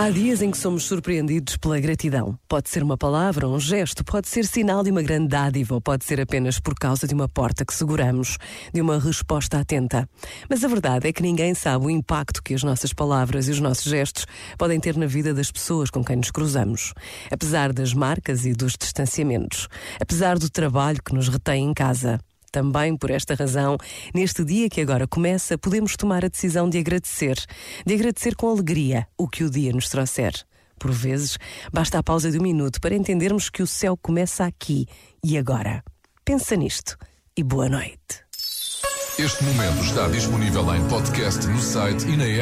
Há dias em que somos surpreendidos pela gratidão. Pode ser uma palavra, um gesto, pode ser sinal de uma grande dádiva ou pode ser apenas por causa de uma porta que seguramos, de uma resposta atenta. Mas a verdade é que ninguém sabe o impacto que as nossas palavras e os nossos gestos podem ter na vida das pessoas com quem nos cruzamos. Apesar das marcas e dos distanciamentos. Apesar do trabalho que nos retém em casa. Também por esta razão, neste dia que agora começa, podemos tomar a decisão de agradecer, de agradecer com alegria o que o dia nos trouxer. Por vezes, basta a pausa de um minuto para entendermos que o céu começa aqui e agora. Pensa nisto e boa noite. Este momento está disponível em podcast no site e na app.